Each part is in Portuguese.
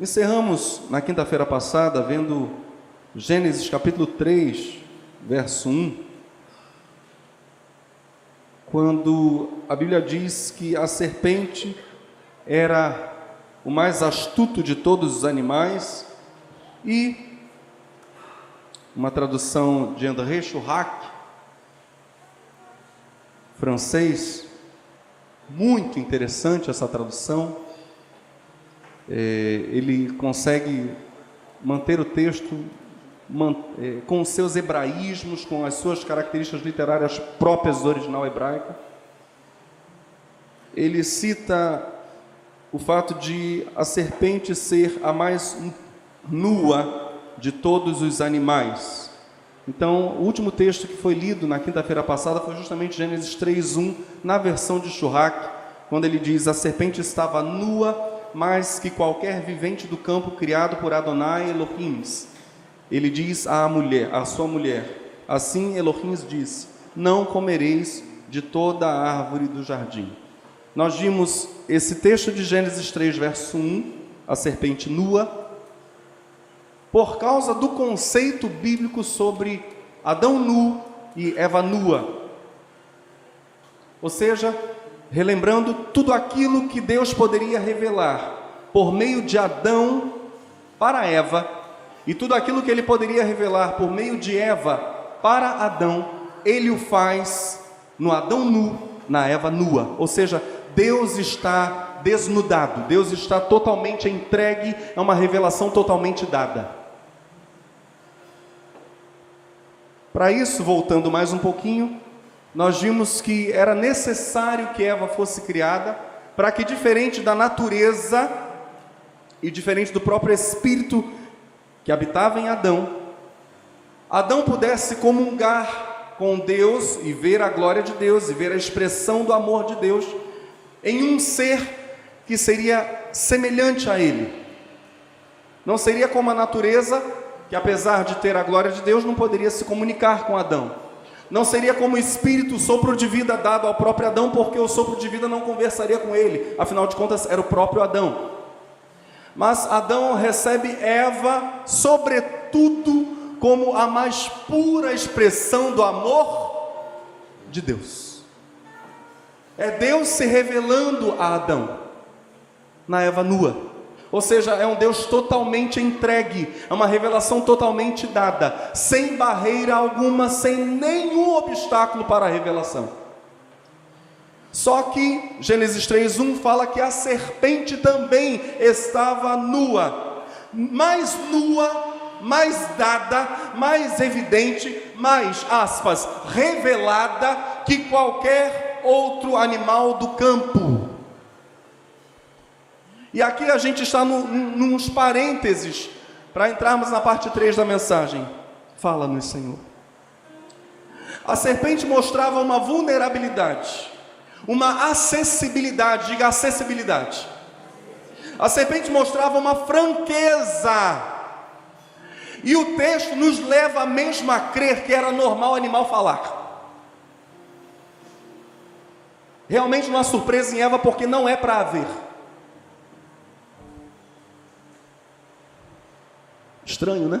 Encerramos na quinta-feira passada vendo Gênesis capítulo 3, verso 1, quando a Bíblia diz que a serpente era o mais astuto de todos os animais e uma tradução de André Churrac, francês, muito interessante essa tradução. É, ele consegue manter o texto man, é, com seus hebraísmos, com as suas características literárias próprias do original hebraico. Ele cita o fato de a serpente ser a mais nua de todos os animais. Então, o último texto que foi lido na quinta-feira passada foi justamente Gênesis 3:1, na versão de Shurrak, quando ele diz: "A serpente estava nua mais que qualquer vivente do campo criado por Adonai Elohim." Ele diz à mulher, à sua mulher: "Assim Elohim diz: Não comereis de toda a árvore do jardim." Nós vimos esse texto de Gênesis 3, verso 1, a serpente nua, por causa do conceito bíblico sobre Adão nu e Eva nua. Ou seja, relembrando tudo aquilo que Deus poderia revelar por meio de Adão para Eva, e tudo aquilo que ele poderia revelar por meio de Eva para Adão, ele o faz no Adão nu, na Eva nua. Ou seja, Deus está desnudado, Deus está totalmente entregue a uma revelação totalmente dada. Para isso, voltando mais um pouquinho, nós vimos que era necessário que Eva fosse criada para que, diferente da natureza e diferente do próprio espírito que habitava em Adão, Adão pudesse comungar com Deus e ver a glória de Deus e ver a expressão do amor de Deus em um ser que seria semelhante a ele. Não seria como a natureza, que apesar de ter a glória de Deus, não poderia se comunicar com Adão. Não seria como espírito, sopro de vida dado ao próprio Adão, porque o sopro de vida não conversaria com ele, afinal de contas, era o próprio Adão. Mas Adão recebe Eva, sobretudo, como a mais pura expressão do amor de Deus. É Deus se revelando a Adão na Eva nua. Ou seja, é um Deus totalmente entregue, é uma revelação totalmente dada, sem barreira alguma, sem nenhum obstáculo para a revelação. Só que Gênesis 3:1 fala que a serpente também estava nua, mais nua, mais dada, mais evidente, mais aspas, revelada que qualquer outro animal do campo. E aqui a gente está no, nos parênteses para entrarmos na parte 3 da mensagem. Fala-nos, Senhor. A serpente mostrava uma vulnerabilidade, uma acessibilidade, diga acessibilidade. A serpente mostrava uma franqueza. E o texto nos leva mesmo a crer que era normal animal falar. Realmente uma surpresa em Eva, porque não é para haver. Estranho, né?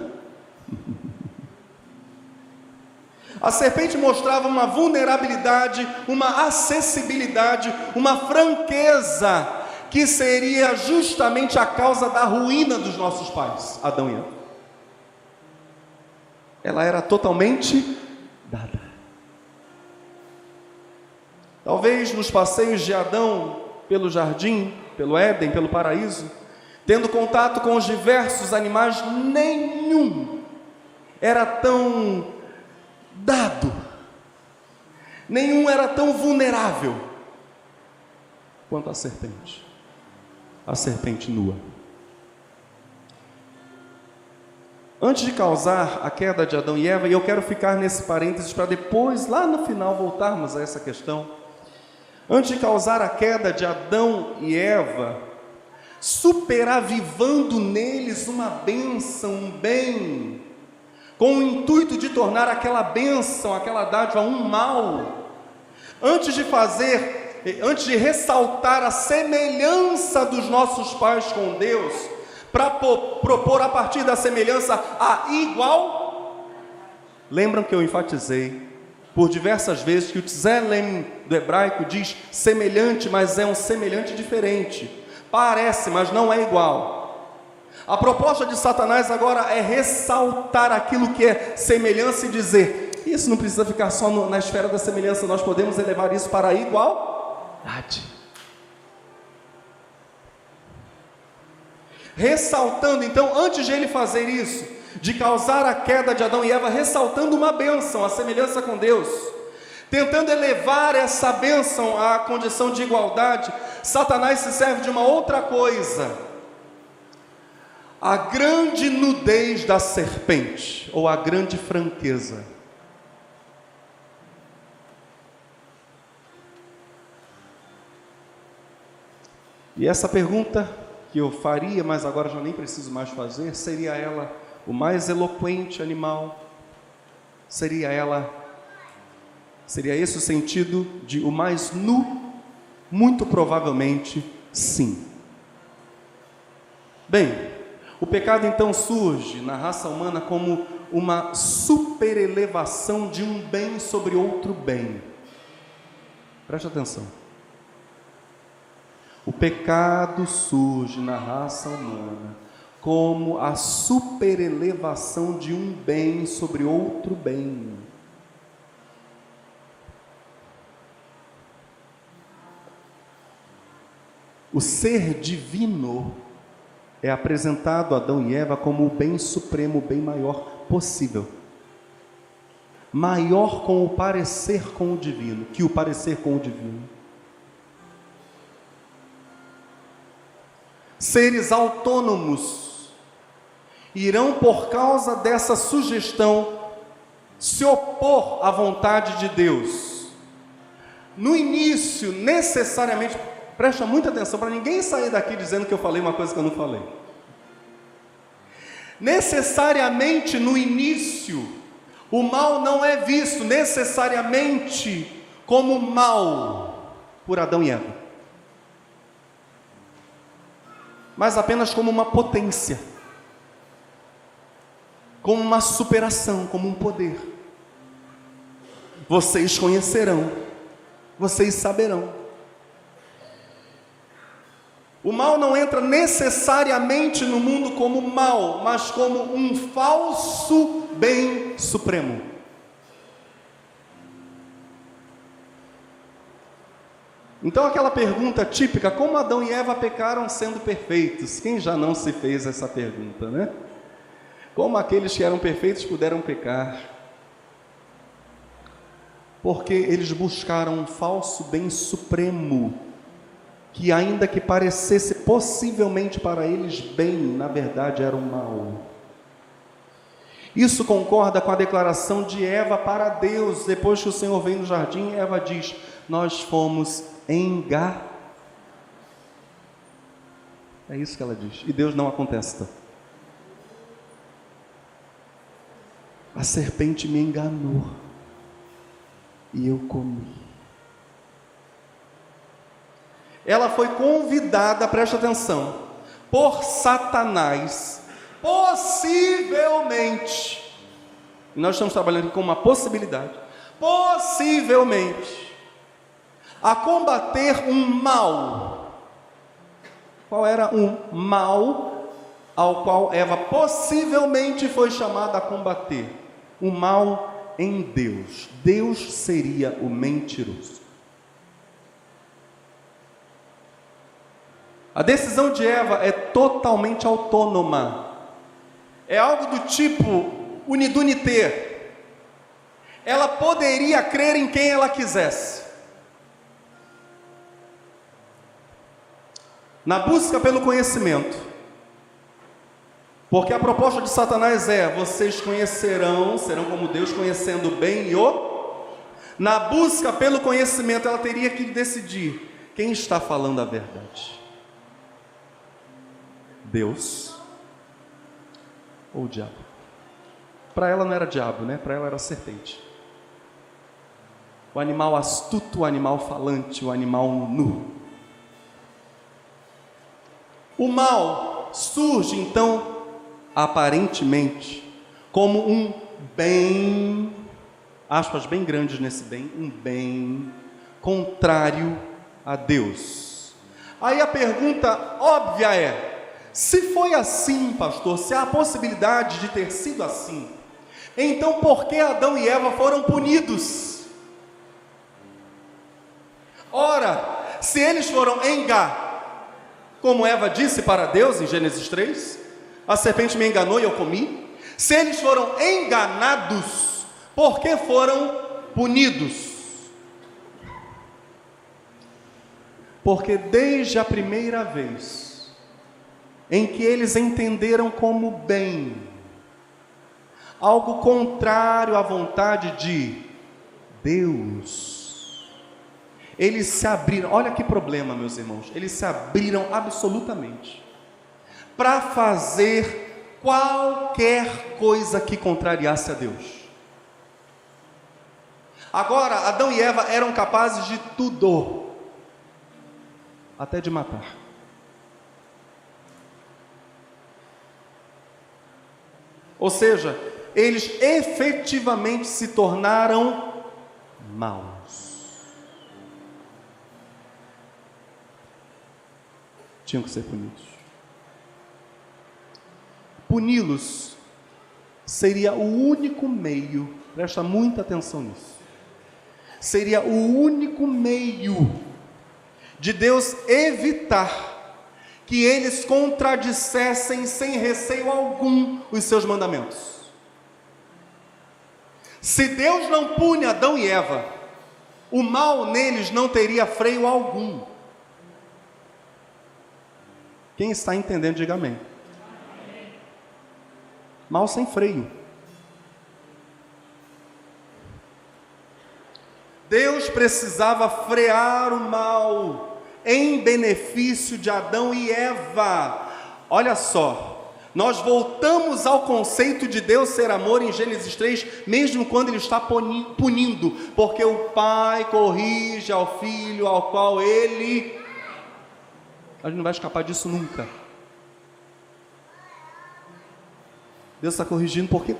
A serpente mostrava uma vulnerabilidade, uma acessibilidade, uma franqueza, que seria justamente a causa da ruína dos nossos pais, Adão e Eva. Ela era totalmente dada. Talvez nos passeios de Adão pelo jardim, pelo Éden, pelo paraíso, tendo contato com os diversos animais, nenhum era tão dado, nenhum era tão vulnerável quanto a serpente, a serpente nua. Antes de causar a queda de Adão e Eva, e eu quero ficar nesse parênteses para depois, lá no final, voltarmos a essa questão. Antes de causar a queda de Adão e Eva, superavivando neles uma bênção, um bem, com o intuito de tornar aquela bênção, aquela dádiva, um mal, antes de fazer, antes de ressaltar a semelhança dos nossos pais com Deus, para propor a partir da semelhança a igual? Lembram que eu enfatizei por diversas vezes que o tzelem do hebraico diz semelhante, mas é um semelhante diferente. Parece, mas não é igual. A proposta de Satanás agora é ressaltar aquilo que é semelhança e dizer: isso não precisa ficar só no, na esfera da semelhança, nós podemos elevar isso para a igualdade. Ressaltando, então, antes de ele fazer isso, de causar a queda de Adão e Eva, ressaltando uma bênção, a semelhança com Deus, tentando elevar essa bênção à condição de igualdade, Satanás se serve de uma outra coisa. A grande nudez da serpente, ou a grande franqueza. E essa pergunta que eu faria, mas agora já nem preciso mais fazer, seria ela o mais eloquente animal? Seria ela Seria esse o sentido de o mais nu? Muito provavelmente sim. Bem, o pecado então surge na raça humana como uma superelevação de um bem sobre outro bem. Preste atenção. O pecado surge na raça humana como a superelevação de um bem sobre outro bem. O ser divino é apresentado a Adão e Eva como o bem supremo, o bem maior possível. Maior com o parecer com o divino, que o parecer com o divino. seres autônomos, irão, por causa dessa sugestão, se opor à vontade de Deus. No início, necessariamente, presta muita atenção para ninguém sair daqui dizendo que eu falei uma coisa que eu não falei. Necessariamente no início, o mal não é visto necessariamente como mal por Adão e Eva. mas apenas como uma potência, como uma superação, como um poder. Vocês conhecerão, vocês saberão. O mal não entra necessariamente no mundo como mal, mas como um falso bem supremo. Então, aquela pergunta típica: como Adão e Eva pecaram sendo perfeitos? Quem já não se fez essa pergunta, né? Como aqueles que eram perfeitos puderam pecar? Porque eles buscaram um falso bem supremo, que, ainda que parecesse possivelmente para eles bem, na verdade era um mal. Isso concorda com a declaração de Eva para Deus, depois que o Senhor vem no jardim, Eva diz: Nós fomos enganar. É isso que ela diz. E Deus não a contesta. A serpente me enganou. E eu comi. Ela foi convidada, preste atenção, por Satanás, possivelmente. nós estamos trabalhando aqui com uma possibilidade. Possivelmente a combater um mal. Qual era um mal ao qual Eva possivelmente foi chamada a combater? O mal em Deus. Deus seria o mentiroso. A decisão de Eva é totalmente autônoma. É algo do tipo unidunité. Ela poderia crer em quem ela quisesse. na busca pelo conhecimento. Porque a proposta de Satanás é: vocês conhecerão, serão como Deus, conhecendo bem e o. Na busca pelo conhecimento, ela teria que decidir quem está falando a verdade: Deus ou o diabo. Para ela não era diabo, né? Para ela era serpente. O animal astuto, o animal falante, o animal nu. O mal surge então, aparentemente, como um bem, aspas bem grandes nesse bem, um bem contrário a Deus. Aí a pergunta óbvia é: se foi assim, pastor, se há a possibilidade de ter sido assim, então por que Adão e Eva foram punidos? Ora, se eles foram enganar, como Eva disse para Deus em Gênesis 3, a serpente me enganou e eu comi. Se eles foram enganados, por que foram punidos? Porque desde a primeira vez em que eles entenderam como bem algo contrário à vontade de Deus, eles se abriram. Olha que problema, meus irmãos. Eles se abriram absolutamente para fazer qualquer coisa que contrariasse a Deus. Agora, Adão e Eva eram capazes de tudo, até de matar. Ou seja, eles efetivamente se tornaram maus. Tinham que ser punidos. Puni-los seria o único meio, presta muita atenção nisso, seria o único meio de Deus evitar que eles contradissessem sem receio algum os seus mandamentos. Se Deus não pune Adão e Eva, o mal neles não teria freio algum. Quem está entendendo, diga amém. Mal sem freio. Deus precisava frear o mal em benefício de Adão e Eva. Olha só, nós voltamos ao conceito de Deus ser amor em Gênesis 3, mesmo quando Ele está punindo, porque o Pai corrige ao Filho ao qual Ele. A gente não vai escapar disso nunca. Deus está corrigindo porque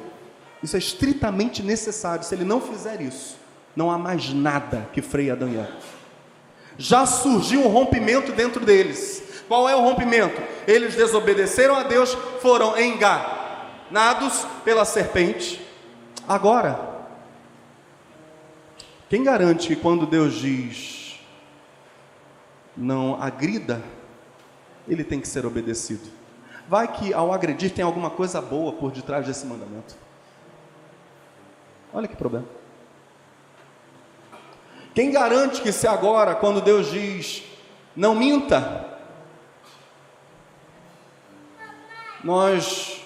isso é estritamente necessário. Se Ele não fizer isso, não há mais nada que freie Adão e Eva. Já surgiu um rompimento dentro deles qual é o rompimento? Eles desobedeceram a Deus, foram enganados pela serpente. Agora, quem garante que quando Deus diz não agrida, ele tem que ser obedecido? Vai que ao agredir tem alguma coisa boa por detrás desse mandamento. Olha que problema. Quem garante que se agora, quando Deus diz não minta, nós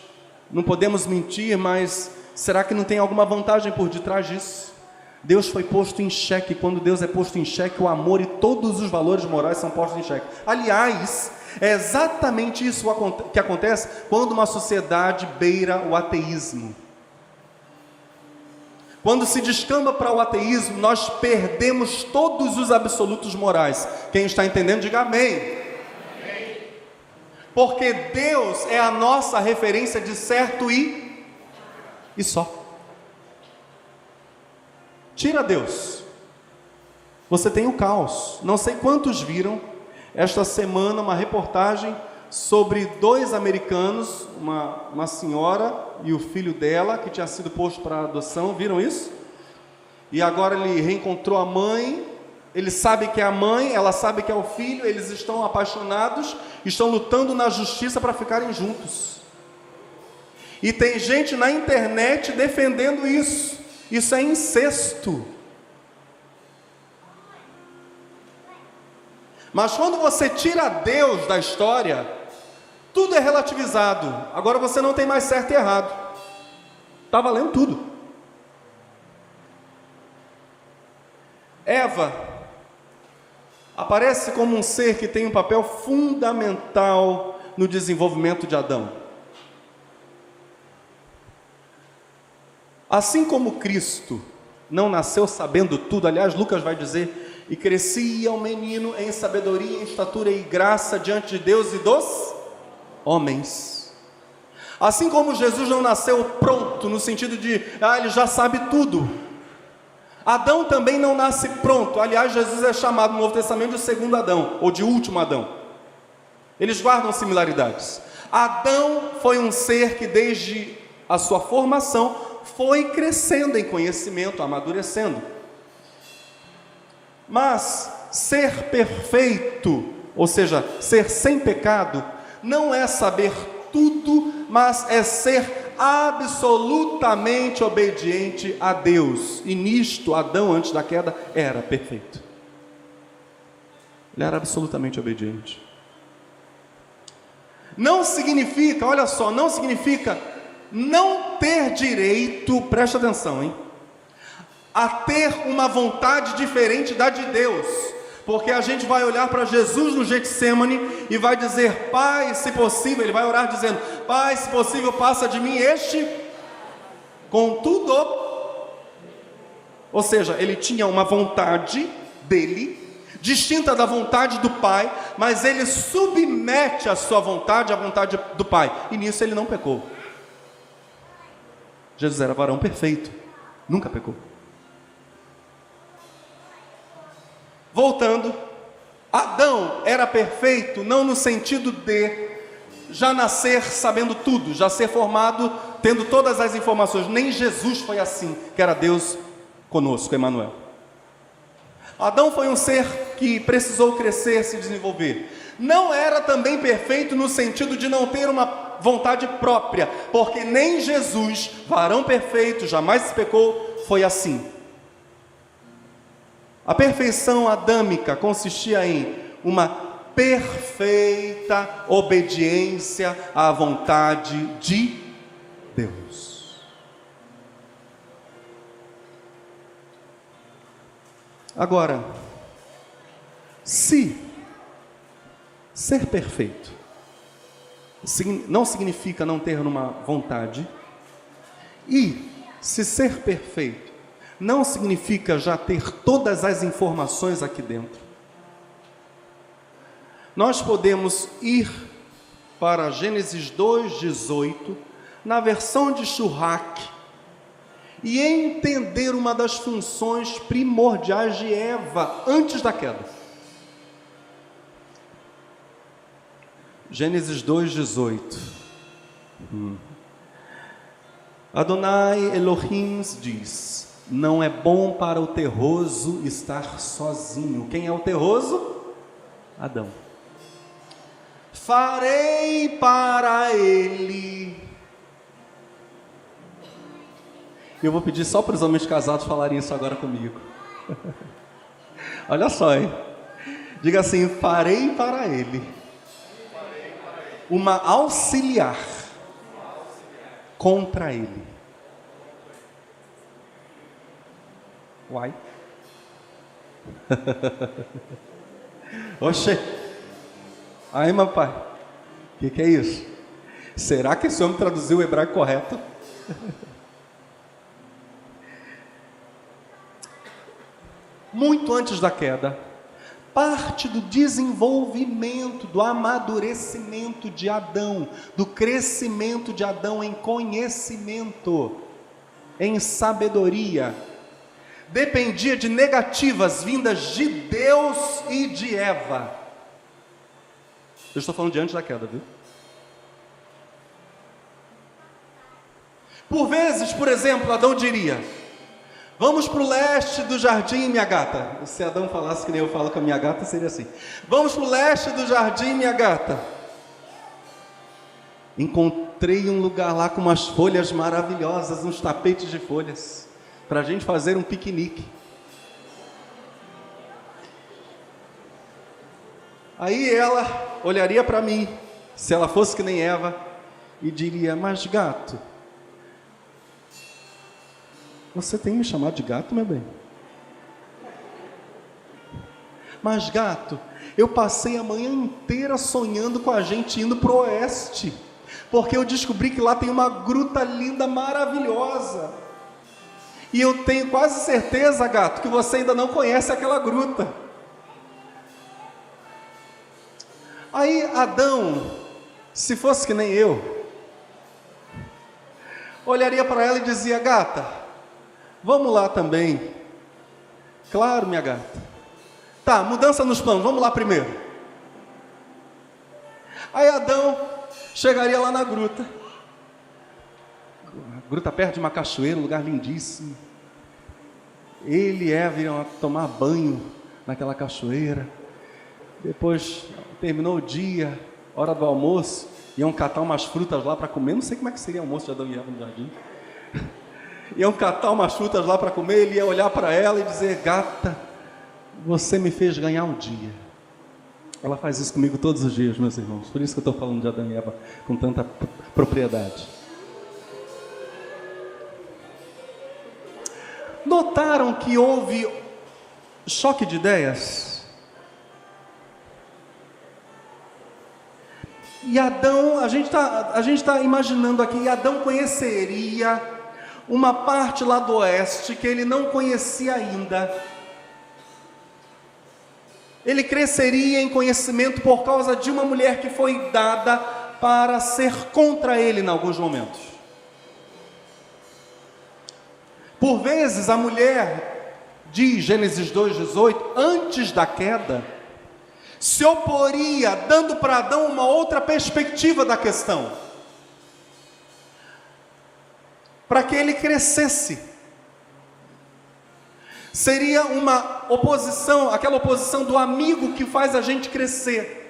não podemos mentir, mas será que não tem alguma vantagem por detrás disso? Deus foi posto em xeque, quando Deus é posto em xeque, o amor e todos os valores morais são postos em xeque. Aliás, é exatamente isso que acontece quando uma sociedade beira o ateísmo. Quando se descamba para o ateísmo, nós perdemos todos os absolutos morais. Quem está entendendo, diga amém porque Deus é a nossa referência de certo e e só. Tira Deus. Você tem o caos. Não sei quantos viram esta semana uma reportagem sobre dois americanos, uma, uma senhora e o filho dela, que tinha sido posto para adoção. Viram isso? E agora ele reencontrou a mãe ele sabe que é a mãe, ela sabe que é o filho, eles estão apaixonados, estão lutando na justiça para ficarem juntos. E tem gente na internet defendendo isso. Isso é incesto. Mas quando você tira Deus da história, tudo é relativizado. Agora você não tem mais certo e errado. Está valendo tudo. Eva aparece como um ser que tem um papel fundamental no desenvolvimento de Adão. Assim como Cristo não nasceu sabendo tudo, aliás, Lucas vai dizer, e crescia o menino em sabedoria, em estatura e graça diante de Deus e dos. Homens. Assim como Jesus não nasceu pronto, no sentido de, ah, ele já sabe tudo. Adão também não nasce pronto. Aliás, Jesus é chamado no Novo Testamento de segundo Adão, ou de último Adão. Eles guardam similaridades. Adão foi um ser que, desde a sua formação, foi crescendo em conhecimento, amadurecendo. Mas ser perfeito, ou seja, ser sem pecado, não é saber tudo, mas é ser absolutamente obediente a Deus. E nisto, Adão, antes da queda, era perfeito. Ele era absolutamente obediente. Não significa, olha só, não significa não ter direito, presta atenção, hein? A ter uma vontade diferente da de Deus. Porque a gente vai olhar para Jesus no Getsemane e vai dizer: Pai, se possível, ele vai orar dizendo: Pai, se possível, passa de mim este. Contudo, ou seja, ele tinha uma vontade dele, distinta da vontade do Pai, mas ele submete a sua vontade à vontade do Pai, e nisso ele não pecou. Jesus era varão perfeito, nunca pecou. Voltando, Adão era perfeito não no sentido de já nascer sabendo tudo, já ser formado tendo todas as informações. Nem Jesus foi assim, que era Deus conosco, Emmanuel. Adão foi um ser que precisou crescer, se desenvolver. Não era também perfeito no sentido de não ter uma vontade própria, porque nem Jesus, varão perfeito, jamais pecou, foi assim. A perfeição adâmica consistia em uma perfeita obediência à vontade de Deus. Agora, se ser perfeito não significa não ter uma vontade, e se ser perfeito não significa já ter todas as informações aqui dentro. Nós podemos ir para Gênesis 2:18 na versão de Churrac e entender uma das funções primordiais de Eva antes da queda. Gênesis 2:18. Hum. Adonai Elohim diz: não é bom para o terroso estar sozinho. Quem é o terroso? Adão. Farei para ele. Eu vou pedir só para os homens casados falarem isso agora comigo. Olha só, hein? Diga assim: farei para ele uma auxiliar contra ele. Uai. Oxe. Aí, meu pai. O que, que é isso? Será que esse homem traduziu o hebraico correto? Muito antes da queda, parte do desenvolvimento, do amadurecimento de Adão, do crescimento de Adão em conhecimento, em sabedoria, dependia de negativas vindas de Deus e de Eva. Eu estou falando de antes da queda, viu? Por vezes, por exemplo, Adão diria: Vamos para o leste do jardim, minha gata. Se Adão falasse que nem eu falo com a minha gata, seria assim: Vamos para o leste do jardim, minha gata. Encontrei um lugar lá com umas folhas maravilhosas, uns tapetes de folhas para a gente fazer um piquenique. Aí ela olharia para mim, se ela fosse que nem Eva, e diria: Mas gato, você tem me chamado de gato, meu bem? Mas gato, eu passei a manhã inteira sonhando com a gente indo para o oeste, porque eu descobri que lá tem uma gruta linda, maravilhosa. E eu tenho quase certeza, gato, que você ainda não conhece aquela gruta. Aí Adão se fosse que nem eu, olharia para ela e dizia: Gata, vamos lá também. Claro, minha gata. Tá, mudança nos planos, vamos lá primeiro. Aí Adão chegaria lá na gruta. Gruta perto de uma cachoeira, um lugar lindíssimo. Ele e Eva iam tomar banho naquela cachoeira. Depois terminou o dia, hora do almoço, iam catar umas frutas lá para comer. Não sei como é que seria o almoço de Adão e Eva no jardim. iam catar umas frutas lá para comer. Ele ia olhar para ela e dizer: Gata, você me fez ganhar um dia. Ela faz isso comigo todos os dias, meus irmãos. Por isso que eu estou falando de Adão e Eva com tanta propriedade. Notaram que houve choque de ideias? E Adão, a gente está tá imaginando aqui, Adão conheceria uma parte lá do oeste que ele não conhecia ainda. Ele cresceria em conhecimento por causa de uma mulher que foi dada para ser contra ele em alguns momentos. Por vezes a mulher, diz Gênesis 2,18, antes da queda, se oporia, dando para Adão uma outra perspectiva da questão, para que ele crescesse. Seria uma oposição, aquela oposição do amigo que faz a gente crescer.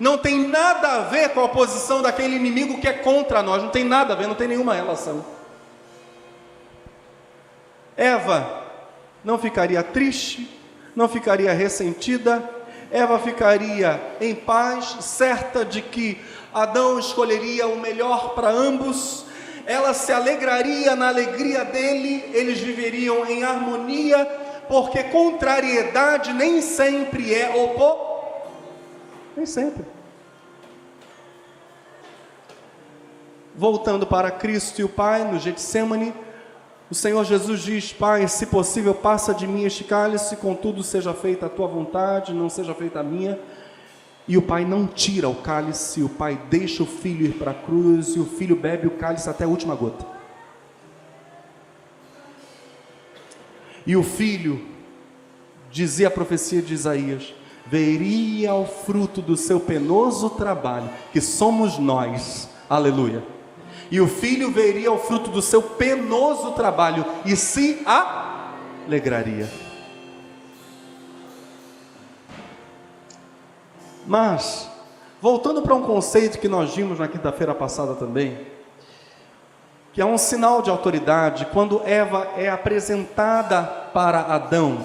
Não tem nada a ver com a oposição daquele inimigo que é contra nós, não tem nada a ver, não tem nenhuma relação. Eva não ficaria triste, não ficaria ressentida, Eva ficaria em paz, certa de que Adão escolheria o melhor para ambos, ela se alegraria na alegria dele, eles viveriam em harmonia, porque contrariedade nem sempre é opor. Nem sempre. Voltando para Cristo e o Pai no Getsemane, o Senhor Jesus diz: Pai, se possível, passa de mim este cálice, contudo seja feita a tua vontade, não seja feita a minha. E o pai não tira o cálice, o pai deixa o filho ir para a cruz e o filho bebe o cálice até a última gota. E o filho, dizia a profecia de Isaías, veria o fruto do seu penoso trabalho, que somos nós. Aleluia e o filho veria o fruto do seu penoso trabalho e se alegraria. Mas, voltando para um conceito que nós vimos na quinta-feira passada também, que é um sinal de autoridade, quando Eva é apresentada para Adão,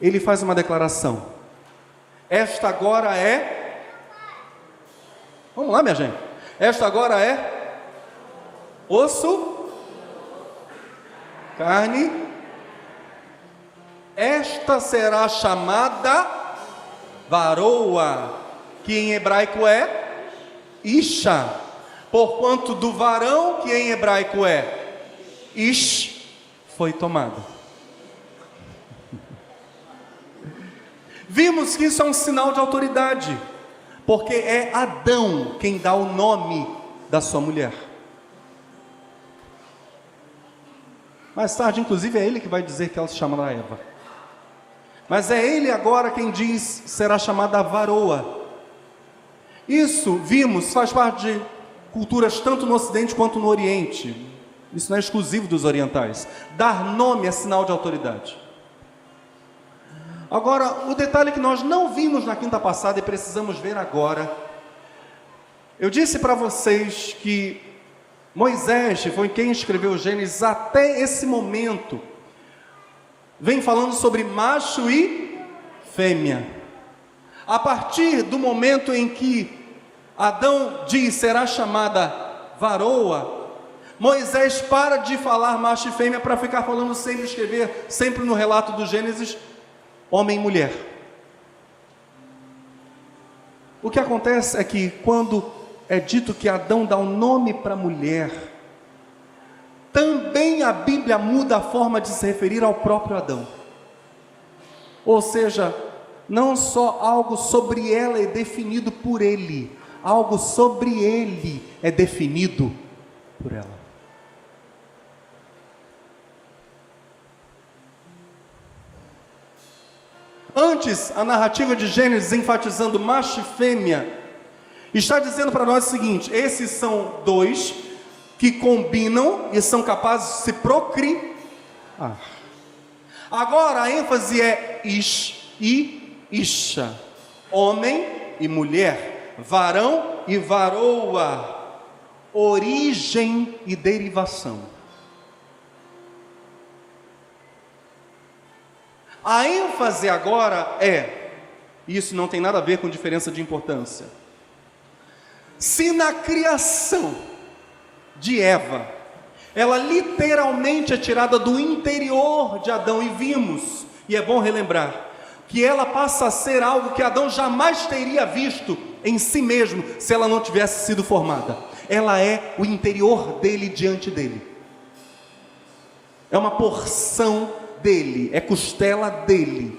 ele faz uma declaração: Esta agora é. Vamos lá, minha gente. Esta agora é osso, carne, esta será chamada varoa, que em hebraico é isha, porquanto do varão, que em hebraico é ish, foi tomado. Vimos que isso é um sinal de autoridade, porque é Adão quem dá o nome da sua mulher. Mais tarde, inclusive, é ele que vai dizer que ela se chamará Eva. Mas é ele agora quem diz será chamada varoa. Isso, vimos, faz parte de culturas tanto no Ocidente quanto no Oriente. Isso não é exclusivo dos orientais. Dar nome é sinal de autoridade. Agora, o detalhe que nós não vimos na quinta passada e precisamos ver agora. Eu disse para vocês que Moisés foi quem escreveu Gênesis até esse momento. Vem falando sobre macho e fêmea. A partir do momento em que Adão diz será chamada varoa, Moisés para de falar macho e fêmea para ficar falando sempre, escrever sempre no relato do Gênesis, homem e mulher. O que acontece é que quando é dito que Adão dá o um nome para a mulher, também a Bíblia muda a forma de se referir ao próprio Adão. Ou seja, não só algo sobre ela é definido por ele, algo sobre ele é definido por ela. Antes, a narrativa de Gênesis enfatizando macho e fêmea, está dizendo para nós o seguinte: esses são dois que combinam e são capazes de se procriar. Agora a ênfase é ish e isha, homem e mulher, varão e varoa, origem e derivação. A ênfase agora é, isso não tem nada a ver com diferença de importância. Se na criação de Eva, ela literalmente é tirada do interior de Adão, e vimos, e é bom relembrar, que ela passa a ser algo que Adão jamais teria visto em si mesmo se ela não tivesse sido formada. Ela é o interior dele diante dele. É uma porção dele, é costela dele,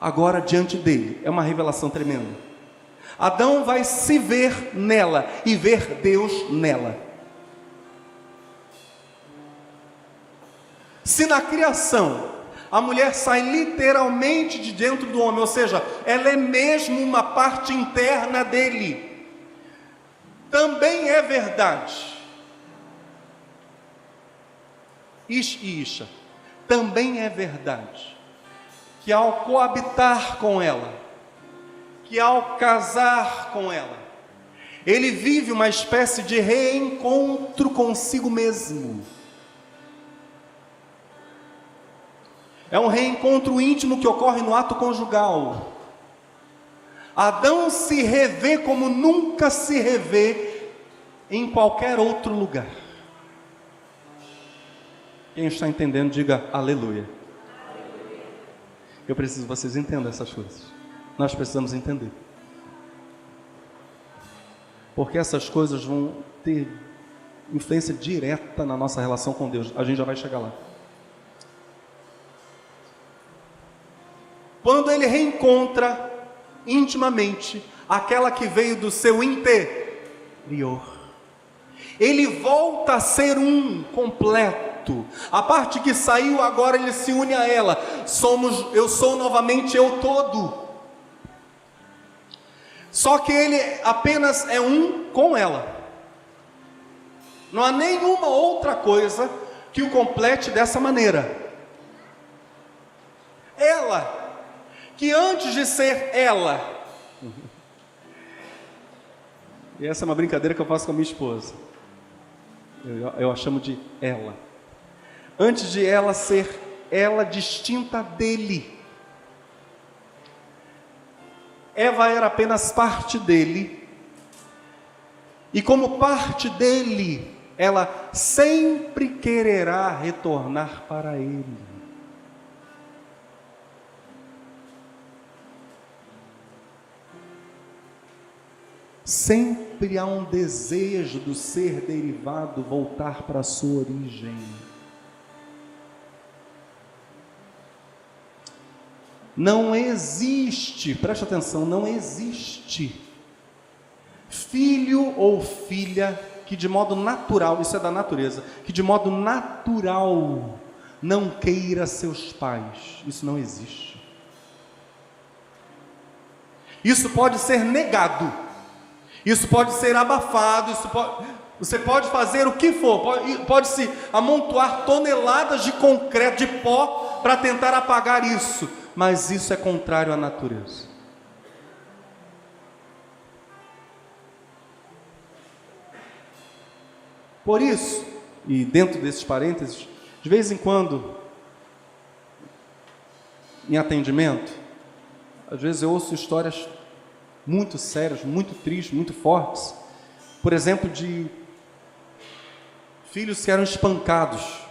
agora diante dele. É uma revelação tremenda. Adão vai se ver nela e ver Deus nela. Se na criação a mulher sai literalmente de dentro do homem, ou seja, ela é mesmo uma parte interna dele, também é verdade. Ish e Isha também é verdade que ao coabitar com ela, que ao casar com ela, ele vive uma espécie de reencontro consigo mesmo. É um reencontro íntimo que ocorre no ato conjugal. Adão se revê como nunca se revê em qualquer outro lugar. Quem está entendendo, diga aleluia. Eu preciso que vocês entendam essas coisas. Nós precisamos entender. Porque essas coisas vão ter influência direta na nossa relação com Deus. A gente já vai chegar lá. Quando ele reencontra intimamente aquela que veio do seu interior, ele volta a ser um completo a parte que saiu agora ele se une a ela. Somos, eu sou novamente eu todo. Só que ele apenas é um com ela. Não há nenhuma outra coisa que o complete dessa maneira. Ela, que antes de ser ela, e essa é uma brincadeira que eu faço com a minha esposa. Eu, eu a chamo de ela antes de ela ser ela distinta dele. Eva era apenas parte dele, e como parte dele, ela sempre quererá retornar para ele. Sempre há um desejo do ser derivado voltar para a sua origem. Não existe, preste atenção, não existe filho ou filha que de modo natural, isso é da natureza, que de modo natural não queira seus pais. Isso não existe. Isso pode ser negado. Isso pode ser abafado, isso pode, você pode fazer o que for, pode, pode se amontoar toneladas de concreto, de pó, para tentar apagar isso mas isso é contrário à natureza. Por isso, e dentro desses parênteses, de vez em quando, em atendimento, às vezes eu ouço histórias muito sérias, muito tristes, muito fortes. Por exemplo, de filhos que eram espancados.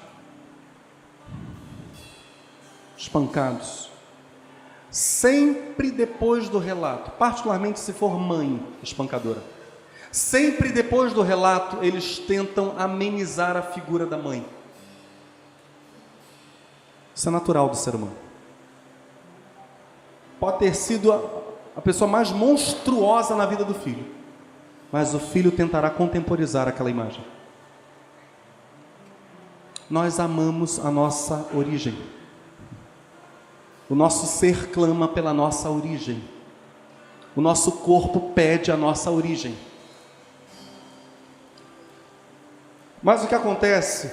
Espancados sempre depois do relato, particularmente se for mãe espancadora, sempre depois do relato eles tentam amenizar a figura da mãe. Isso é natural do ser humano. Pode ter sido a, a pessoa mais monstruosa na vida do filho. mas o filho tentará contemporizar aquela imagem. Nós amamos a nossa origem. O nosso ser clama pela nossa origem. O nosso corpo pede a nossa origem. Mas o que acontece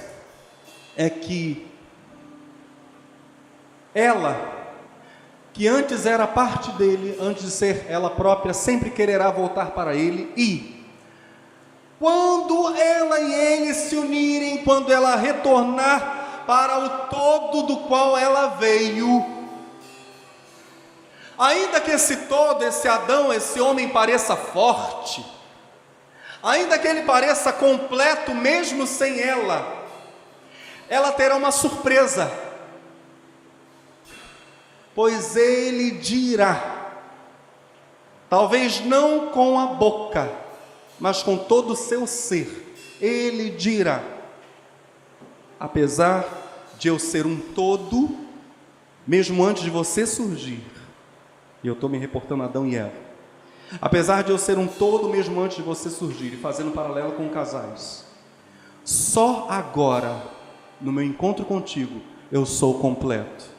é que ela, que antes era parte dele, antes de ser ela própria, sempre quererá voltar para ele e quando ela e ele se unirem, quando ela retornar para o todo do qual ela veio, ainda que esse todo, esse Adão, esse homem pareça forte, ainda que ele pareça completo mesmo sem ela, ela terá uma surpresa. Pois ele dirá, talvez não com a boca, mas com todo o seu ser, ele dirá: apesar de eu ser um todo, mesmo antes de você surgir, e eu estou me reportando a Adão e Eva, apesar de eu ser um todo, mesmo antes de você surgir, e fazendo um paralelo com casais, só agora, no meu encontro contigo, eu sou completo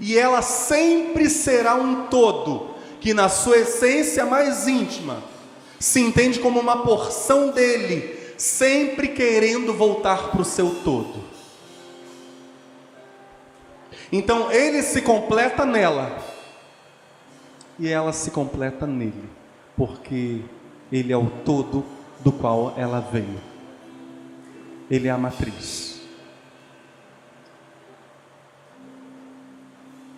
e ela sempre será um todo, que na sua essência mais íntima se entende como uma porção dele, sempre querendo voltar para o seu todo. Então ele se completa nela e ela se completa nele, porque ele é o todo do qual ela veio. Ele é a matriz.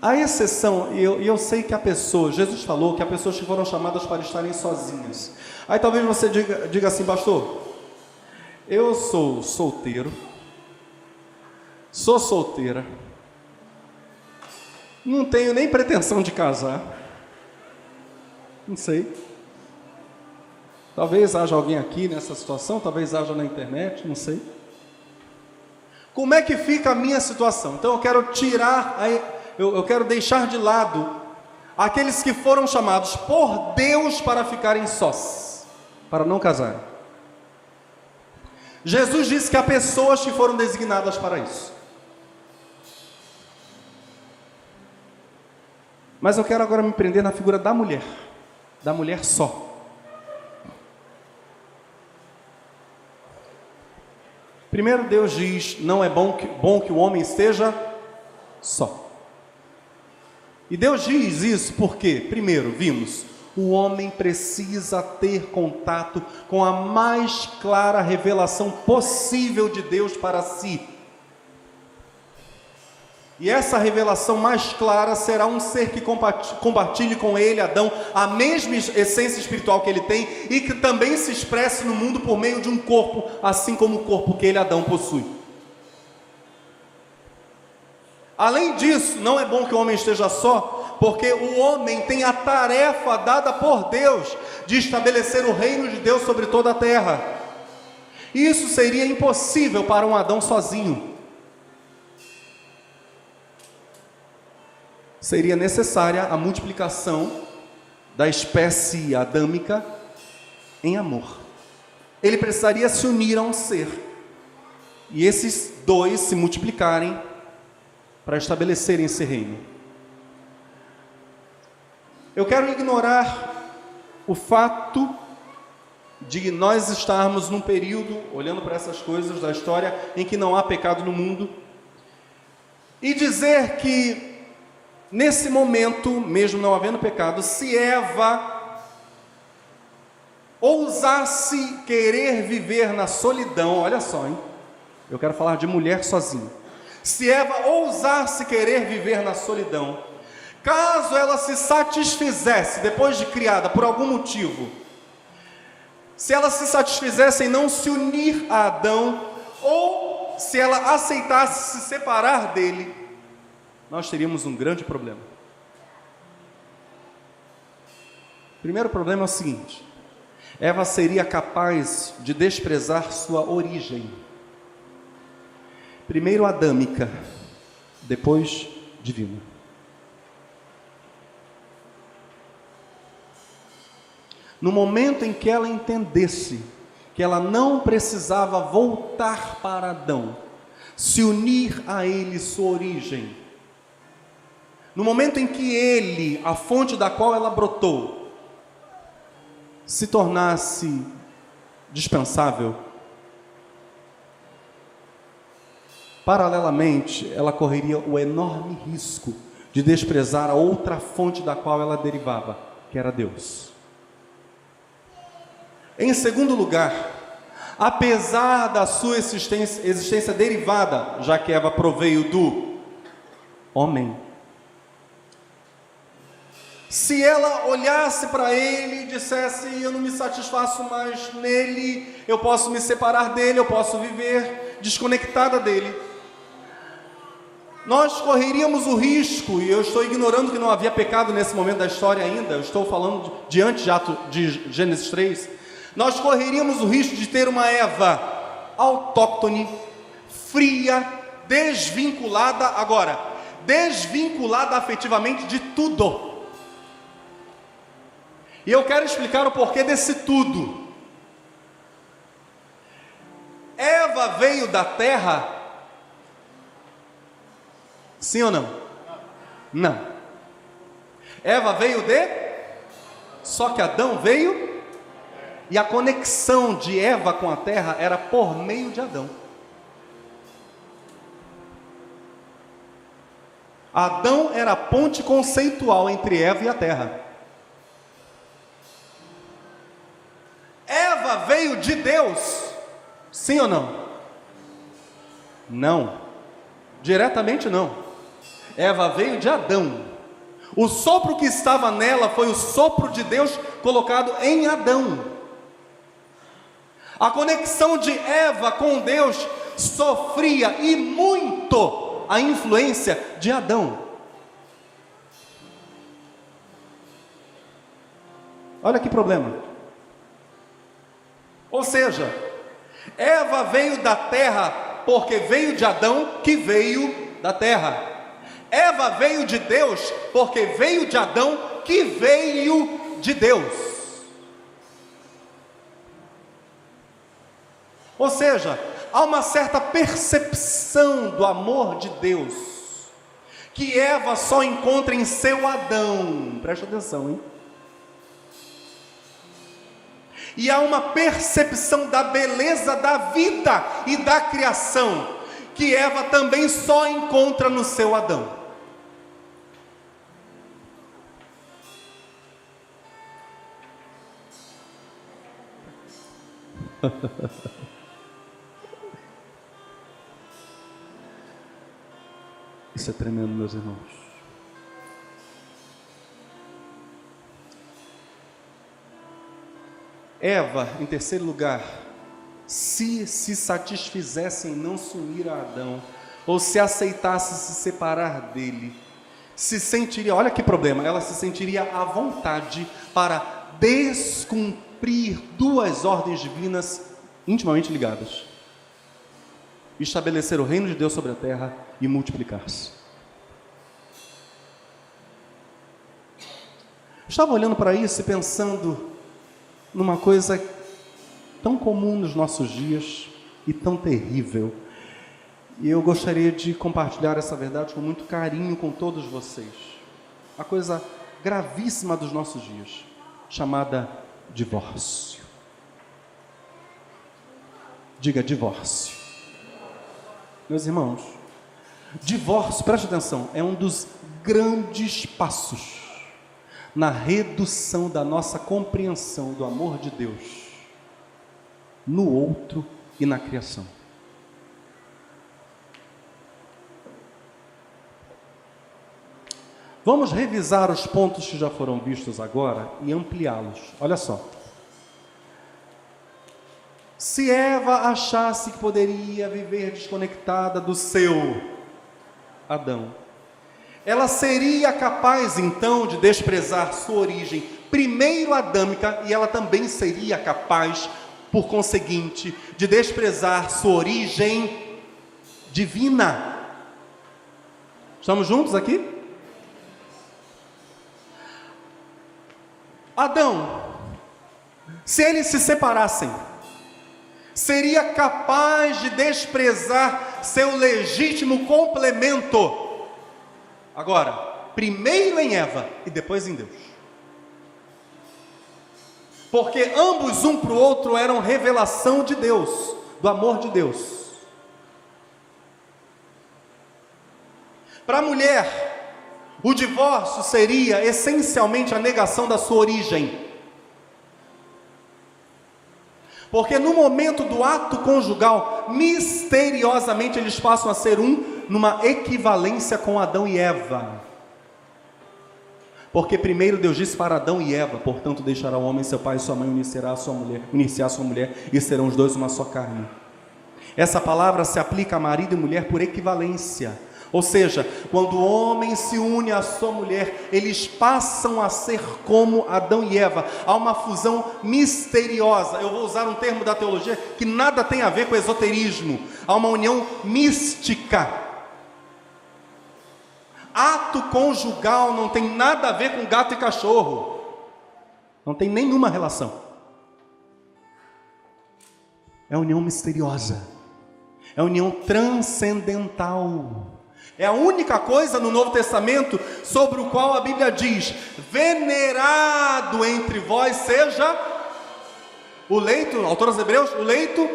A exceção, e eu, eu, sei que a pessoa, Jesus falou que há pessoas que foram chamadas para estarem sozinhas. Aí talvez você diga, diga assim, pastor, eu sou solteiro, sou solteira, não tenho nem pretensão de casar, não sei. Talvez haja alguém aqui nessa situação, talvez haja na internet, não sei. Como é que fica a minha situação? Então eu quero tirar eu, eu quero deixar de lado aqueles que foram chamados por Deus para ficarem sós, para não casarem. Jesus disse que há pessoas que foram designadas para isso. Mas eu quero agora me prender na figura da mulher, da mulher só. Primeiro, Deus diz: não é bom que, bom que o homem esteja só. E Deus diz isso porque, primeiro, vimos, o homem precisa ter contato com a mais clara revelação possível de Deus para si. E essa revelação mais clara será um ser que compartilhe com ele, Adão, a mesma essência espiritual que ele tem e que também se expresse no mundo por meio de um corpo, assim como o corpo que ele, Adão, possui. Além disso, não é bom que o homem esteja só, porque o homem tem a tarefa dada por Deus de estabelecer o reino de Deus sobre toda a terra. Isso seria impossível para um Adão sozinho. Seria necessária a multiplicação da espécie adâmica em amor. Ele precisaria se unir a um ser. E esses dois se multiplicarem para estabelecerem esse reino. Eu quero ignorar o fato de nós estarmos num período, olhando para essas coisas da história, em que não há pecado no mundo, e dizer que, nesse momento, mesmo não havendo pecado, se Eva ousasse querer viver na solidão, olha só, hein? Eu quero falar de mulher sozinha se Eva ousasse querer viver na solidão, caso ela se satisfizesse, depois de criada, por algum motivo, se ela se satisfizesse em não se unir a Adão, ou se ela aceitasse se separar dele, nós teríamos um grande problema. Primeiro problema é o seguinte: Eva seria capaz de desprezar sua origem Primeiro adâmica, depois divina. no momento em que ela entendesse que ela não precisava voltar para Adão, se unir a ele sua origem, no momento em que ele, a fonte da qual ela brotou, se tornasse dispensável, paralelamente ela correria o enorme risco de desprezar a outra fonte da qual ela derivava, que era Deus. Em segundo lugar, apesar da sua existência, existência derivada, já que Eva proveio do homem, se ela olhasse para ele e dissesse: Eu não me satisfaço mais nele, eu posso me separar dele, eu posso viver desconectada dele. Nós correríamos o risco, e eu estou ignorando que não havia pecado nesse momento da história ainda, eu estou falando diante de, ato, de Gênesis 3. Nós correríamos o risco de ter uma Eva autóctone, fria, desvinculada, agora, desvinculada afetivamente de tudo e eu quero explicar o porquê desse tudo. Eva veio da terra? Sim ou não? Não. Eva veio de? Só que Adão veio e a conexão de Eva com a terra era por meio de Adão. Adão era a ponte conceitual entre Eva e a terra. Eva veio de Deus? Sim ou não? Não. Diretamente não. Eva veio de Adão. O sopro que estava nela foi o sopro de Deus colocado em Adão. A conexão de Eva com Deus sofria e muito a influência de Adão. Olha que problema. Ou seja, Eva veio da terra porque veio de Adão, que veio da terra. Eva veio de Deus porque veio de Adão, que veio de Deus. Ou seja, há uma certa percepção do amor de Deus que Eva só encontra em seu Adão. Presta atenção, hein? E há uma percepção da beleza da vida e da criação que Eva também só encontra no seu Adão. Isso é tremendo, meus irmãos. Eva, em terceiro lugar, se se satisfizesse em não se unir a Adão, ou se aceitasse se separar dele, se sentiria, olha que problema, ela se sentiria à vontade para descumprir duas ordens divinas intimamente ligadas: estabelecer o reino de Deus sobre a terra e multiplicar-se. Estava olhando para isso e pensando numa coisa tão comum nos nossos dias e tão terrível. E eu gostaria de compartilhar essa verdade com muito carinho com todos vocês. A coisa gravíssima dos nossos dias, chamada divórcio. Diga divórcio. Meus irmãos, divórcio, preste atenção, é um dos grandes passos na redução da nossa compreensão do amor de Deus no outro e na criação. Vamos revisar os pontos que já foram vistos agora e ampliá-los. Olha só. Se Eva achasse que poderia viver desconectada do seu Adão, ela seria capaz então de desprezar sua origem primeiro adâmica e ela também seria capaz, por conseguinte, de desprezar sua origem divina. Estamos juntos aqui? Adão, se eles se separassem, seria capaz de desprezar seu legítimo complemento. Agora, primeiro em Eva e depois em Deus. Porque ambos, um para o outro, eram revelação de Deus, do amor de Deus. Para a mulher, o divórcio seria essencialmente a negação da sua origem. Porque no momento do ato conjugal, misteriosamente eles passam a ser um numa equivalência com Adão e Eva. Porque primeiro Deus disse para Adão e Eva, portanto deixará o homem seu pai e sua mãe unirá a sua mulher, unir-se a sua mulher e serão os dois uma só carne. Essa palavra se aplica a marido e mulher por equivalência. Ou seja, quando o homem se une à sua mulher, eles passam a ser como Adão e Eva. Há uma fusão misteriosa. Eu vou usar um termo da teologia que nada tem a ver com esoterismo. Há uma união mística. Ato conjugal não tem nada a ver com gato e cachorro. Não tem nenhuma relação. É união misteriosa. É união transcendental. É a única coisa no Novo Testamento sobre o qual a Bíblia diz: venerado entre vós seja o leito, autor aos Hebreus, o leito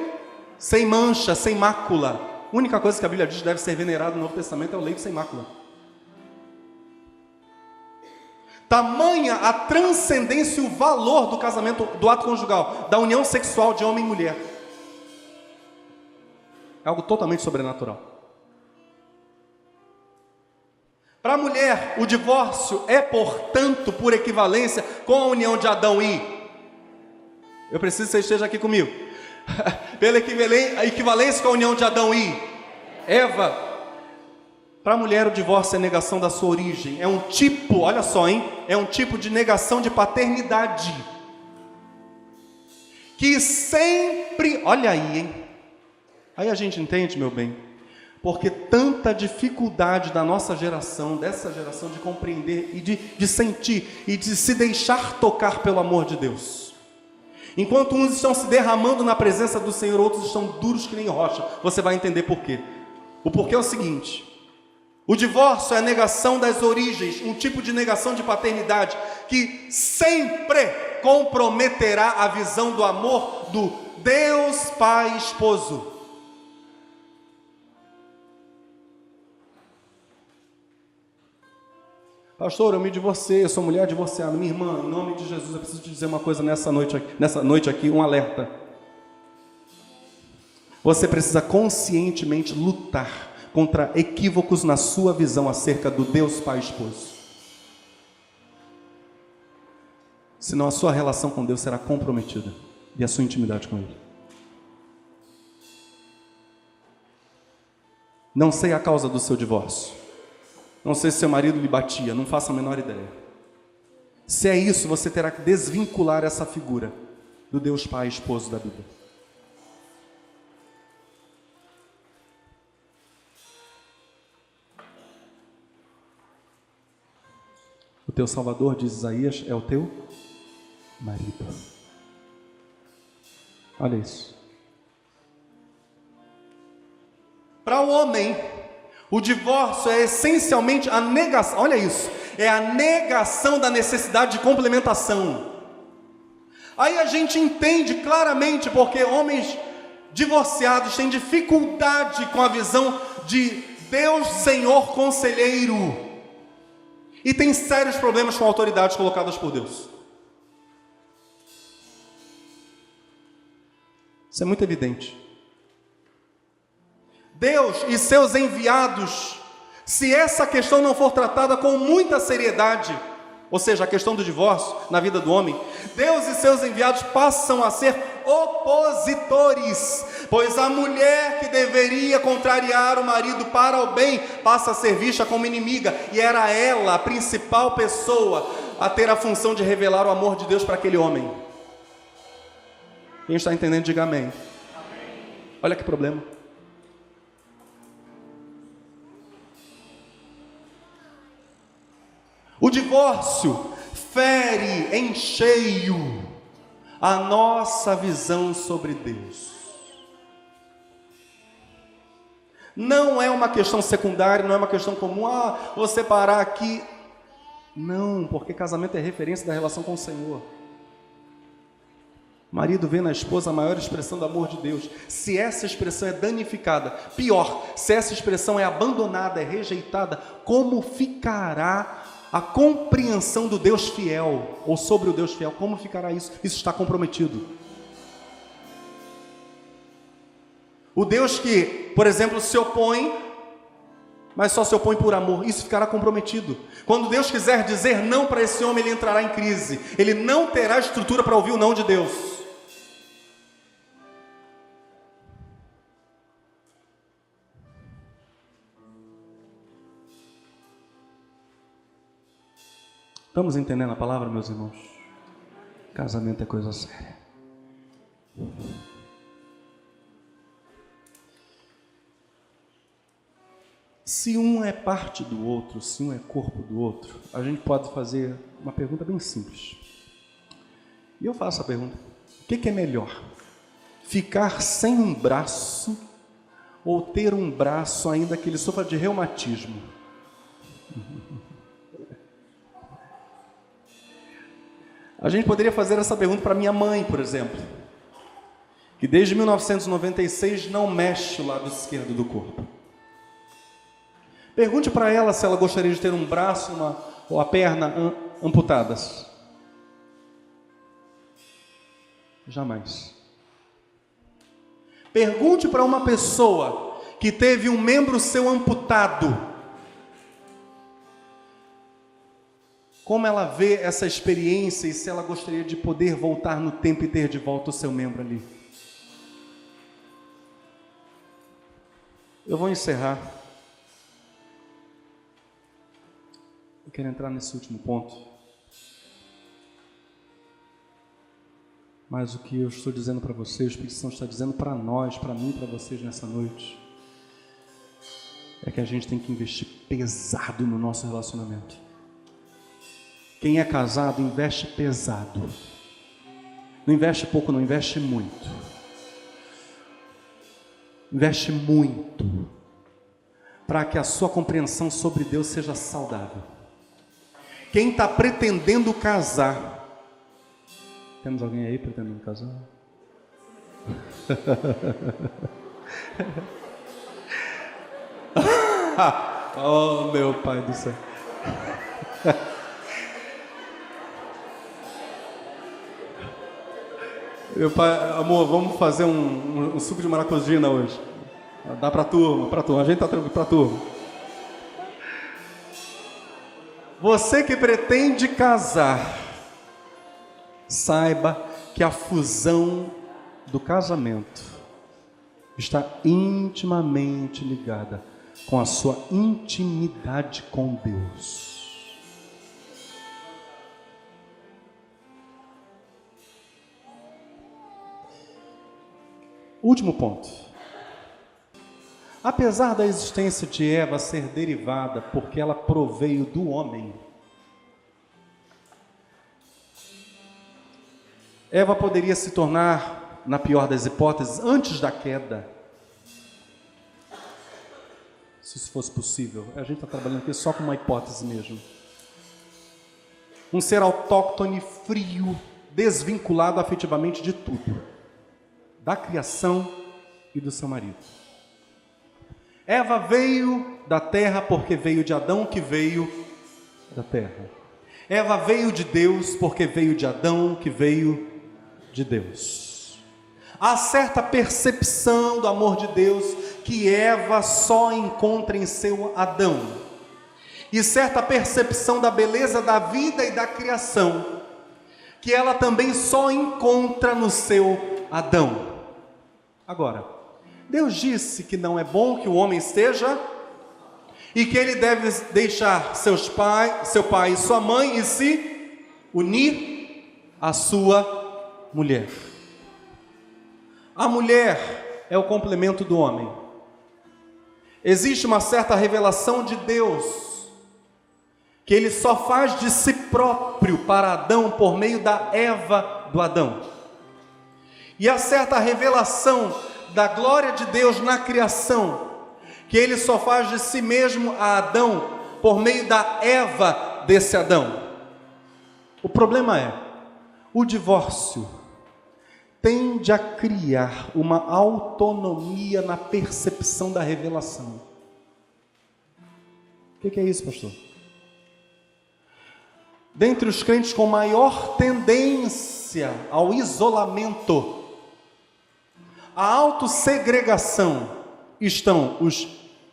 sem mancha, sem mácula. A única coisa que a Bíblia diz deve ser venerado no Novo Testamento é o leito sem mácula. Tamanha a transcendência e o valor do casamento, do ato conjugal, da união sexual de homem e mulher. É algo totalmente sobrenatural. Para a mulher, o divórcio é, portanto, por equivalência com a união de Adão e. Eu preciso que você esteja aqui comigo. Pela equivalência com a união de Adão e Eva. Para a mulher, o divórcio é negação da sua origem. É um tipo, olha só, hein? É um tipo de negação de paternidade. Que sempre, olha aí, hein? Aí a gente entende, meu bem porque tanta dificuldade da nossa geração, dessa geração, de compreender e de, de sentir e de se deixar tocar pelo amor de Deus. Enquanto uns estão se derramando na presença do Senhor, outros estão duros que nem rocha. Você vai entender por quê. O porquê é o seguinte: o divórcio é a negação das origens, um tipo de negação de paternidade que sempre comprometerá a visão do amor do Deus Pai Esposo. Pastor, eu me divorciei, eu sou mulher divorciada. Minha irmã, em nome de Jesus, eu preciso te dizer uma coisa nessa noite aqui, nessa noite aqui, um alerta. Você precisa conscientemente lutar contra equívocos na sua visão acerca do Deus Pai Esposo. Senão a sua relação com Deus será comprometida e a sua intimidade com Ele. Não sei a causa do seu divórcio. Não sei se seu marido lhe batia, não faço a menor ideia. Se é isso, você terá que desvincular essa figura do Deus Pai esposo da Bíblia. Teu Salvador, diz Isaías, é o teu marido. Olha isso. Para o homem, o divórcio é essencialmente a negação, olha isso, é a negação da necessidade de complementação. Aí a gente entende claramente porque homens divorciados têm dificuldade com a visão de Deus Senhor Conselheiro e tem sérios problemas com autoridades colocadas por Deus. Isso é muito evidente. Deus e seus enviados, se essa questão não for tratada com muita seriedade, ou seja, a questão do divórcio na vida do homem, Deus e seus enviados passam a ser opositores, pois a mulher que deveria contrariar o marido para o bem passa a ser vista como inimiga, e era ela a principal pessoa a ter a função de revelar o amor de Deus para aquele homem. Quem está entendendo, diga amém. Olha que problema. O divórcio fere em cheio a nossa visão sobre Deus. Não é uma questão secundária, não é uma questão comum, ah, vou separar aqui. Não, porque casamento é referência da relação com o Senhor. O marido vê na esposa a maior expressão do amor de Deus. Se essa expressão é danificada, pior, se essa expressão é abandonada, é rejeitada, como ficará a compreensão do Deus fiel, ou sobre o Deus fiel? Como ficará isso? Isso está comprometido. O Deus que, por exemplo, se opõe, mas só se opõe por amor, isso ficará comprometido. Quando Deus quiser dizer não para esse homem, ele entrará em crise. Ele não terá estrutura para ouvir o não de Deus. Estamos entendendo a palavra, meus irmãos? Casamento é coisa séria. Se um é parte do outro, se um é corpo do outro, a gente pode fazer uma pergunta bem simples. E eu faço a pergunta: o que, é melhor? Ficar sem um braço ou ter um braço ainda que ele sofra de reumatismo? A gente poderia fazer essa pergunta para minha mãe, por exemplo, que desde 1996 não mexe o lado esquerdo do corpo. Pergunte para ela se ela gostaria de ter um braço uma, ou a perna amputadas. Jamais. Pergunte para uma pessoa que teve um membro seu amputado. Como ela vê essa experiência e se ela gostaria de poder voltar no tempo e ter de volta o seu membro ali. Eu vou encerrar. Eu quero entrar nesse último ponto. Mas o que eu estou dizendo para vocês, o Espírito Santo está dizendo para nós, para mim, para vocês nessa noite, é que a gente tem que investir pesado no nosso relacionamento. Quem é casado investe pesado. Não investe pouco, não investe muito. Investe muito para que a sua compreensão sobre Deus seja saudável. Quem está pretendendo casar? Temos alguém aí pretendendo casar? oh, meu pai do céu. Meu pai, amor, vamos fazer um, um, um suco de maracujina hoje. Dá para turma, para turma. A gente tá tranquilo para turma. Você que pretende casar, saiba que a fusão do casamento está intimamente ligada com a sua intimidade com Deus. Último ponto. Apesar da existência de Eva ser derivada porque ela proveio do homem, Eva poderia se tornar, na pior das hipóteses, antes da queda. Se isso fosse possível. A gente está trabalhando aqui só com uma hipótese mesmo. Um ser autóctone, frio, desvinculado afetivamente de tudo, da criação e do seu marido. Eva veio da terra porque veio de Adão, que veio da terra. Eva veio de Deus porque veio de Adão, que veio de Deus. Há certa percepção do amor de Deus que Eva só encontra em seu Adão, e certa percepção da beleza da vida e da criação que ela também só encontra no seu Adão. Agora, Deus disse que não é bom que o homem esteja e que ele deve deixar seus pai, seu pai e sua mãe e se unir à sua mulher. A mulher é o complemento do homem. Existe uma certa revelação de Deus que ele só faz de si próprio para Adão por meio da Eva do Adão. E há certa revelação da glória de Deus na criação, que ele só faz de si mesmo a Adão por meio da Eva desse Adão. O problema é, o divórcio tende a criar uma autonomia na percepção da revelação. O que, é isso, pastor? Dentre os crentes com maior tendência ao isolamento, à autossegregação, estão os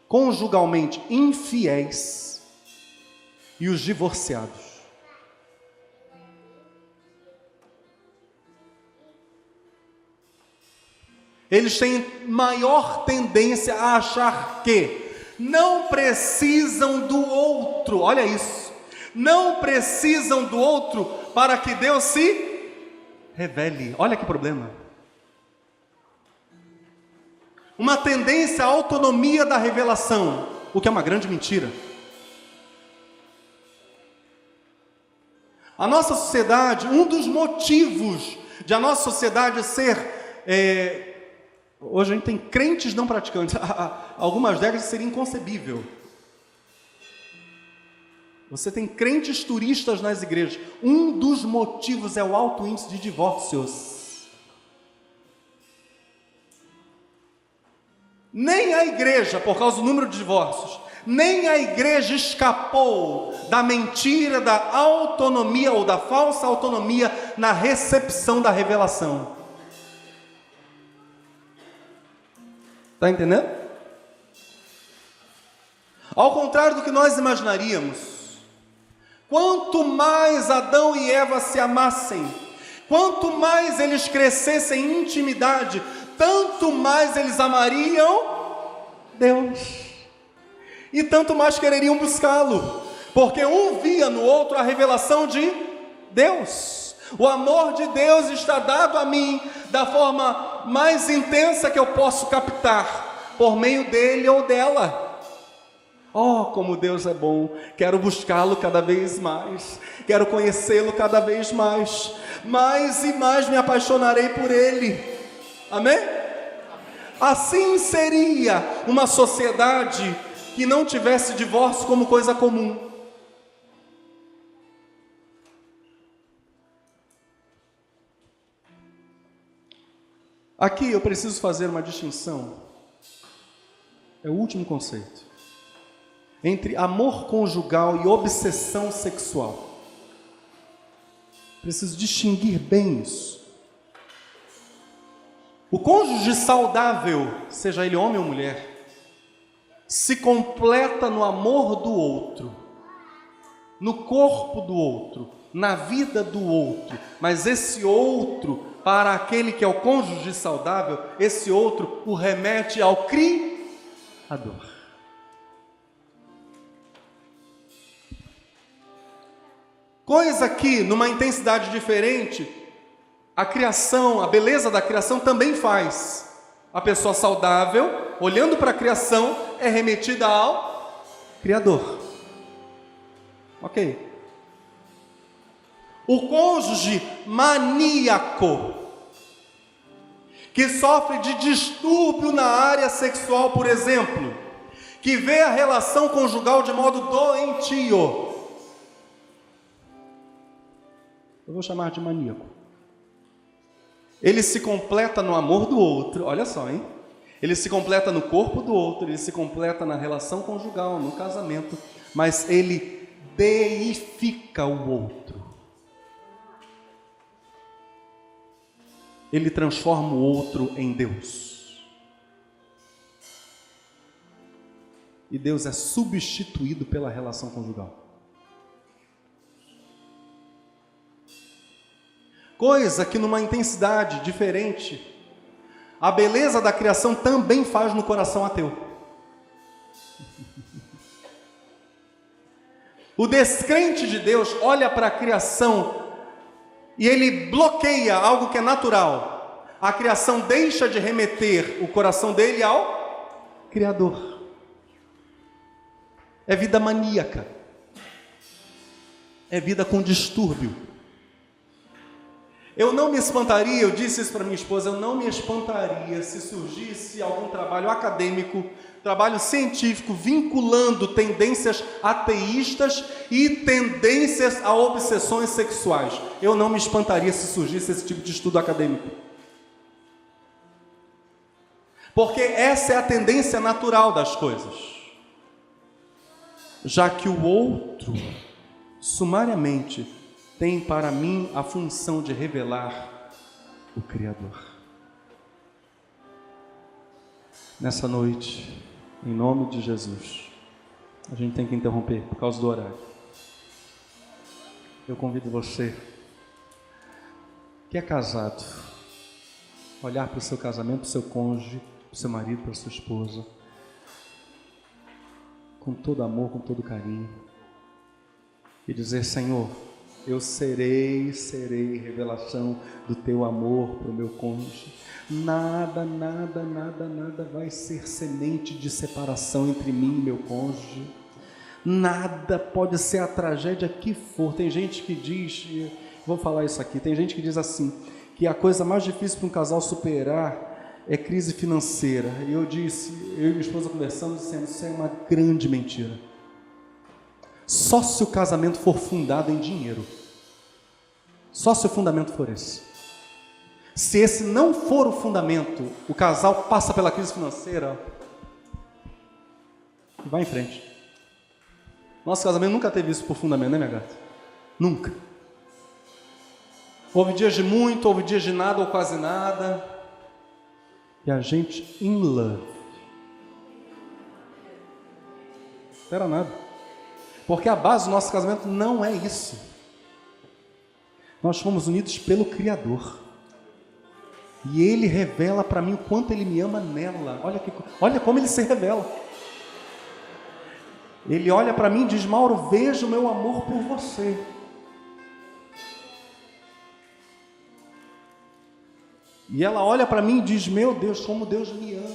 conjugalmente infiéis e os divorciados. Eles têm maior tendência a achar que não precisam do outro, olha isso, não precisam do outro para que Deus se revele. Olha que problema. Uma tendência à autonomia da revelação, o que é uma grande mentira. A nossa sociedade, um dos motivos de a nossa sociedade ser é, Hoje a gente tem crentes não praticantes. Há algumas décadas seria inconcebível. Você tem crentes turistas nas igrejas. Um dos motivos é o alto índice de divórcios. Nem a igreja, por causa do número de divórcios, nem a igreja escapou da mentira da autonomia ou da falsa autonomia na recepção da revelação. Está entendendo? Ao contrário do que nós imaginaríamos, quanto mais Adão e Eva se amassem, quanto mais eles crescessem em intimidade, tanto mais eles amariam Deus, e tanto mais quereriam buscá-lo, porque um via no outro a revelação de Deus. O amor de Deus está dado a mim da forma mais intensa que eu posso captar, por meio dele ou dela. Oh, como Deus é bom! Quero buscá-lo cada vez mais, quero conhecê-lo cada vez mais, mais e mais me apaixonarei por ele. Amém? Assim seria uma sociedade que não tivesse divórcio como coisa comum. Aqui eu preciso fazer uma distinção. É o último conceito. Entre amor conjugal e obsessão sexual. Preciso distinguir bem isso. O cônjuge saudável, seja ele homem ou mulher, se completa no amor do outro, no corpo do outro, na vida do outro, mas esse outro para aquele que é o cônjuge saudável, esse outro o remete ao Criador. Coisa que, numa intensidade diferente, a criação, a beleza da criação também faz. A pessoa saudável, olhando para a criação, é remetida ao Criador. Ok. O cônjuge maníaco, que sofre de distúrbio na área sexual, por exemplo, que vê a relação conjugal de modo doentio. Eu vou chamar de maníaco. Ele se completa no amor do outro, olha só, hein? Ele se completa no corpo do outro, ele se completa na relação conjugal, no casamento, mas ele deifica o outro. ele transforma o outro em Deus. E Deus é substituído pela relação conjugal. Coisa que numa intensidade diferente, a beleza da criação também faz no coração ateu. O descrente de Deus olha para a criação e ele bloqueia algo que é natural. A criação deixa de remeter o coração dele ao Criador. É vida maníaca. É vida com distúrbio. Eu não me espantaria, eu disse isso para minha esposa, eu não me espantaria se surgisse algum trabalho acadêmico, trabalho científico vinculando tendências ateístas e tendências a obsessões sexuais. Eu não me espantaria se surgisse esse tipo de estudo acadêmico. Porque essa é a tendência natural das coisas. Já que o outro, sumariamente, tem para mim a função de revelar o Criador. Nessa noite, em nome de Jesus, a gente tem que interromper por causa do horário. Eu convido você que é casado, olhar para o seu casamento, para o seu cônjuge, para o seu marido, para a sua esposa, com todo amor, com todo carinho, e dizer: Senhor, eu serei, serei revelação do teu amor para o meu cônjuge. Nada, nada, nada, nada vai ser semente de separação entre mim e meu cônjuge. Nada pode ser a tragédia que for. Tem gente que diz, vou falar isso aqui, tem gente que diz assim, que a coisa mais difícil para um casal superar é crise financeira. E eu disse, eu e minha esposa conversamos, dizendo, isso é uma grande mentira. Só se o casamento for fundado em dinheiro. Só se o fundamento for esse. Se esse não for o fundamento, o casal passa pela crise financeira e vai em frente. Nosso casamento nunca teve isso por fundamento, né, minha gata? Nunca. Houve dias de muito, houve dias de nada ou quase nada. E a gente in love. Não era nada. Porque a base do nosso casamento não é isso. Nós fomos unidos pelo Criador. E Ele revela para mim o quanto Ele me ama nela. Olha, que, olha como Ele se revela. Ele olha para mim e diz: Mauro, veja o meu amor por você. E ela olha para mim e diz: Meu Deus, como Deus me ama.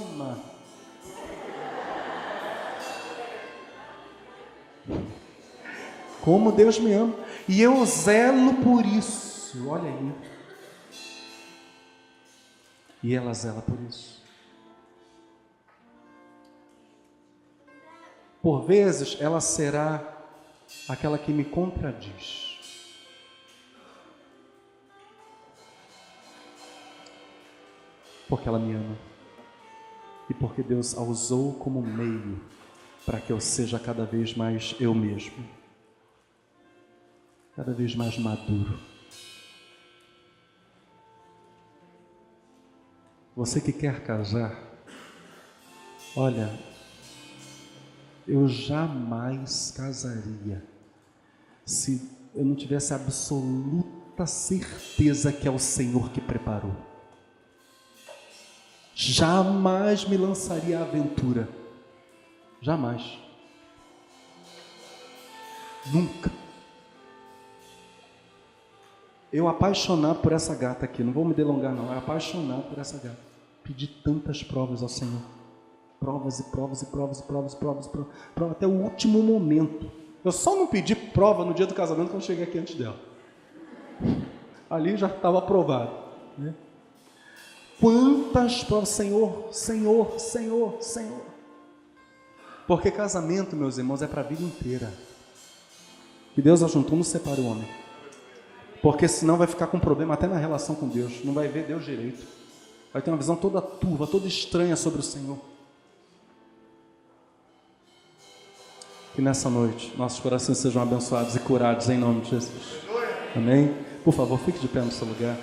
Como Deus me ama. E eu zelo por isso. Olha aí. E ela zela por isso. Por vezes ela será aquela que me contradiz. Porque ela me ama. E porque Deus a usou como meio para que eu seja cada vez mais eu mesmo cada vez mais maduro. Você que quer casar, olha, eu jamais casaria se eu não tivesse absoluta certeza que é o Senhor que preparou. Jamais me lançaria à aventura. Jamais. Nunca. Eu apaixonado por essa gata aqui, não vou me delongar não, eu apaixonado por essa gata. Pedi tantas provas ao Senhor. Provas e provas e provas e provas e provas, provas, provas até o último momento. Eu só não pedi prova no dia do casamento quando cheguei aqui antes dela. Ali já estava aprovado. Né? Quantas provas, Senhor, Senhor, Senhor, Senhor. Porque casamento, meus irmãos, é para a vida inteira. Que Deus ajuntou, não separa o homem. Porque senão vai ficar com problema até na relação com Deus. Não vai ver Deus direito. Vai ter uma visão toda turva, toda estranha sobre o Senhor. Que nessa noite nossos corações sejam abençoados e curados em nome de Jesus. Amém? Por favor, fique de pé no seu lugar.